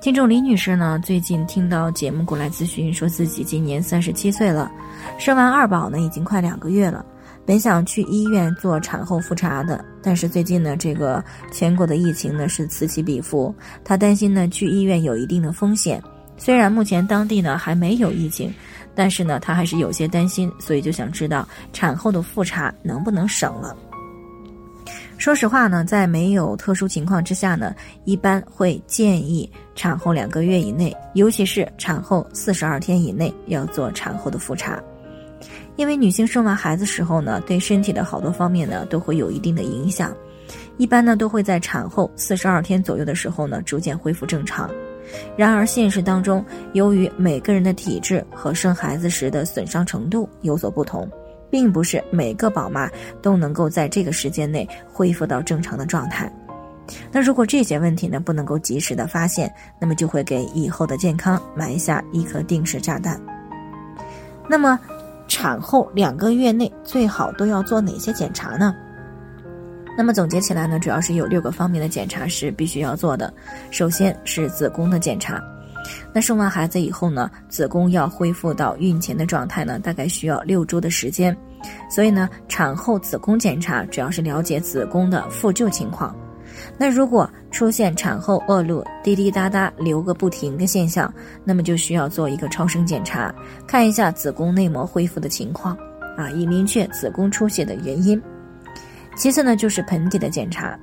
听众李女士呢，最近听到节目过来咨询，说自己今年三十七岁了，生完二宝呢，已经快两个月了，本想去医院做产后复查的，但是最近呢，这个全国的疫情呢是此起彼伏，她担心呢去医院有一定的风险，虽然目前当地呢还没有疫情。但是呢，她还是有些担心，所以就想知道产后的复查能不能省了。说实话呢，在没有特殊情况之下呢，一般会建议产后两个月以内，尤其是产后四十二天以内要做产后的复查，因为女性生完孩子时候呢，对身体的好多方面呢都会有一定的影响，一般呢都会在产后四十二天左右的时候呢逐渐恢复正常。然而，现实当中，由于每个人的体质和生孩子时的损伤程度有所不同，并不是每个宝妈都能够在这个时间内恢复到正常的状态。那如果这些问题呢不能够及时的发现，那么就会给以后的健康埋下一颗定时炸弹。那么，产后两个月内最好都要做哪些检查呢？那么总结起来呢，主要是有六个方面的检查是必须要做的。首先是子宫的检查。那生完孩子以后呢，子宫要恢复到孕前的状态呢，大概需要六周的时间。所以呢，产后子宫检查主要是了解子宫的复旧情况。那如果出现产后恶露、滴滴答答流个不停的现象，那么就需要做一个超声检查，看一下子宫内膜恢复的情况，啊，以明确子宫出血的原因。其次呢，就是盆底的检查。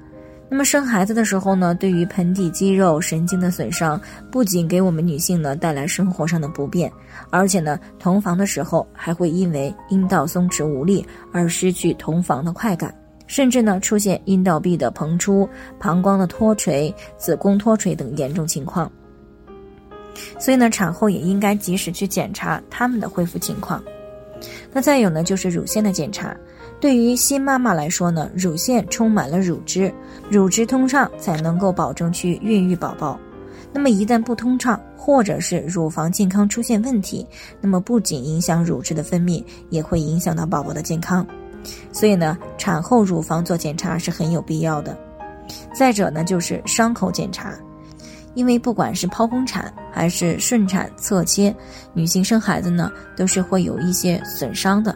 那么生孩子的时候呢，对于盆底肌肉、神经的损伤，不仅给我们女性呢带来生活上的不便，而且呢，同房的时候还会因为阴道松弛无力而失去同房的快感，甚至呢出现阴道壁的膨出、膀胱的脱垂、子宫脱垂等严重情况。所以呢，产后也应该及时去检查他们的恢复情况。那再有呢，就是乳腺的检查。对于新妈妈来说呢，乳腺充满了乳汁，乳汁通畅才能够保证去孕育宝宝。那么一旦不通畅，或者是乳房健康出现问题，那么不仅影响乳汁的分泌，也会影响到宝宝的健康。所以呢，产后乳房做检查是很有必要的。再者呢，就是伤口检查，因为不管是剖宫产还是顺产侧切，女性生孩子呢都是会有一些损伤的。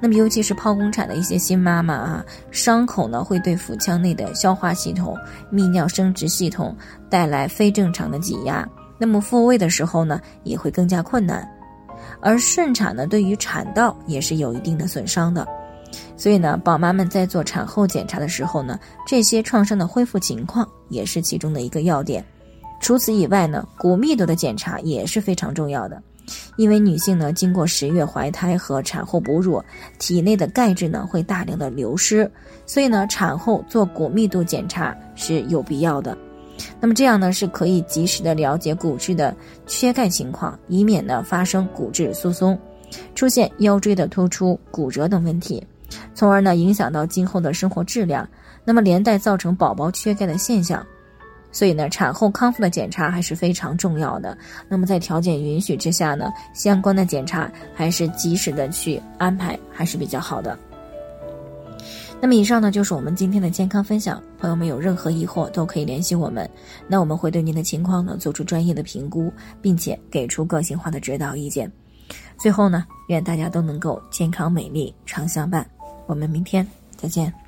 那么，尤其是剖宫产的一些新妈妈啊，伤口呢会对腹腔内的消化系统、泌尿生殖系统带来非正常的挤压，那么复位的时候呢也会更加困难。而顺产呢，对于产道也是有一定的损伤的。所以呢，宝妈们在做产后检查的时候呢，这些创伤的恢复情况也是其中的一个要点。除此以外呢，骨密度的检查也是非常重要的。因为女性呢，经过十月怀胎和产后哺乳，体内的钙质呢会大量的流失，所以呢，产后做骨密度检查是有必要的。那么这样呢，是可以及时的了解骨质的缺钙情况，以免呢发生骨质疏松，出现腰椎的突出、骨折等问题，从而呢影响到今后的生活质量，那么连带造成宝宝缺钙的现象。所以呢，产后康复的检查还是非常重要的。那么在条件允许之下呢，相关的检查还是及时的去安排，还是比较好的。那么以上呢就是我们今天的健康分享，朋友们有任何疑惑都可以联系我们，那我们会对您的情况呢做出专业的评估，并且给出个性化的指导意见。最后呢，愿大家都能够健康美丽常相伴。我们明天再见。